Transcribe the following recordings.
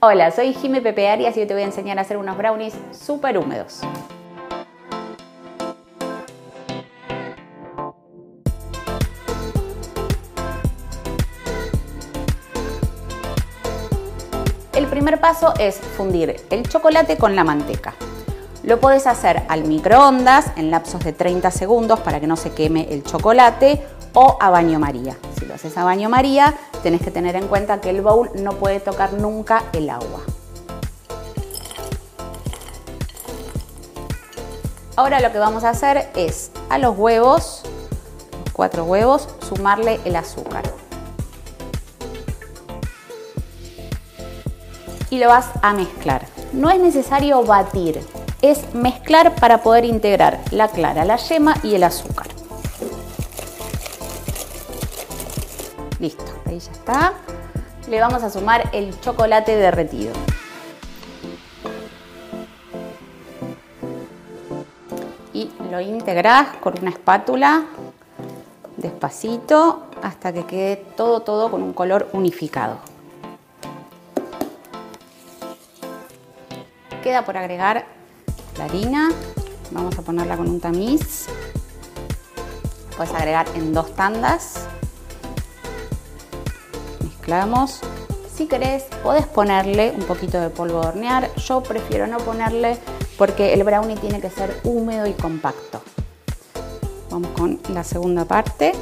Hola, soy Jime Pepe Arias y hoy te voy a enseñar a hacer unos brownies súper húmedos. El primer paso es fundir el chocolate con la manteca. Lo puedes hacer al microondas en lapsos de 30 segundos para que no se queme el chocolate o a baño María. Si lo haces a baño María, tenés que tener en cuenta que el bowl no puede tocar nunca el agua. Ahora lo que vamos a hacer es a los huevos, cuatro huevos, sumarle el azúcar. Y lo vas a mezclar. No es necesario batir, es mezclar para poder integrar la clara, la yema y el azúcar. Listo, ahí ya está. Le vamos a sumar el chocolate derretido. Y lo integrás con una espátula despacito hasta que quede todo, todo con un color unificado. Queda por agregar la harina. Vamos a ponerla con un tamiz. Puedes agregar en dos tandas si querés, podés ponerle un poquito de polvo de hornear. Yo prefiero no ponerle porque el brownie tiene que ser húmedo y compacto. Vamos con la segunda parte.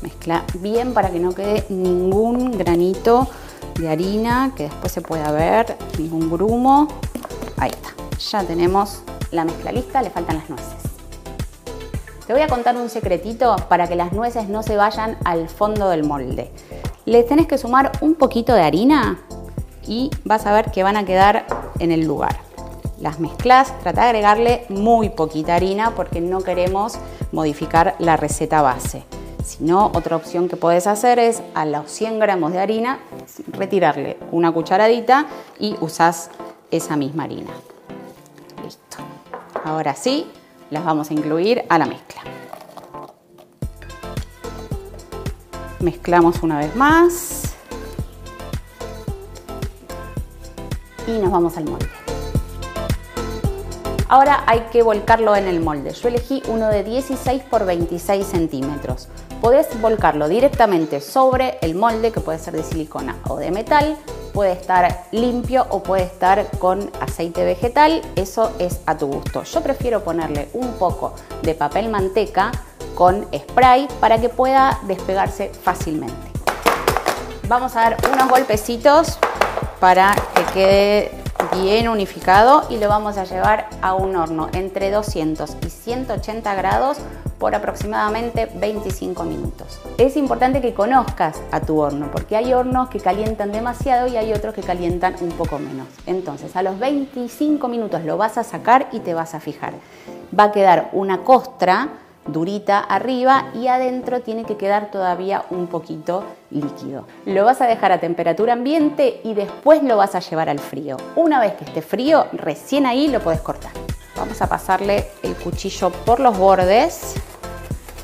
Mezcla bien para que no quede ningún granito de harina que después se pueda ver, ningún grumo. Ahí está. Ya tenemos la mezcla lista, le faltan las nueces. Te voy a contar un secretito para que las nueces no se vayan al fondo del molde. Les tenés que sumar un poquito de harina y vas a ver que van a quedar en el lugar. Las mezclas, trata de agregarle muy poquita harina porque no queremos modificar la receta base. Si no, otra opción que puedes hacer es a los 100 gramos de harina retirarle una cucharadita y usás esa misma harina. Listo. Ahora sí, las vamos a incluir a la mezcla. Mezclamos una vez más. Y nos vamos al molde. Ahora hay que volcarlo en el molde. Yo elegí uno de 16 por 26 centímetros. Podés volcarlo directamente sobre el molde, que puede ser de silicona o de metal. Puede estar limpio o puede estar con aceite vegetal. Eso es a tu gusto. Yo prefiero ponerle un poco de papel manteca con spray para que pueda despegarse fácilmente. Vamos a dar unos golpecitos para que quede bien unificado y lo vamos a llevar a un horno entre 200 y 180 grados por aproximadamente 25 minutos. Es importante que conozcas a tu horno porque hay hornos que calientan demasiado y hay otros que calientan un poco menos. Entonces a los 25 minutos lo vas a sacar y te vas a fijar. Va a quedar una costra durita arriba y adentro tiene que quedar todavía un poquito líquido. Lo vas a dejar a temperatura ambiente y después lo vas a llevar al frío. Una vez que esté frío, recién ahí lo puedes cortar. Vamos a pasarle el cuchillo por los bordes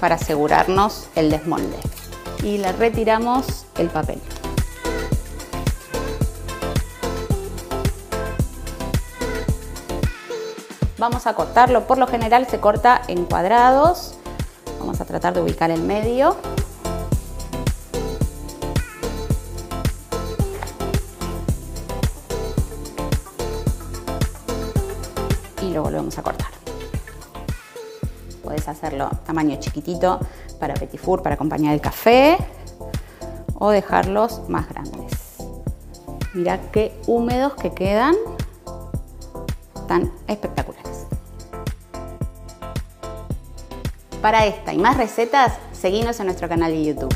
para asegurarnos el desmolde. Y le retiramos el papel. Vamos a cortarlo, por lo general se corta en cuadrados. Vamos a tratar de ubicar el medio. Y lo volvemos a cortar. Puedes hacerlo tamaño chiquitito para petit four, para acompañar el café o dejarlos más grandes. Mira qué húmedos que quedan, tan espectaculares. Para esta y más recetas, seguinos en nuestro canal de YouTube.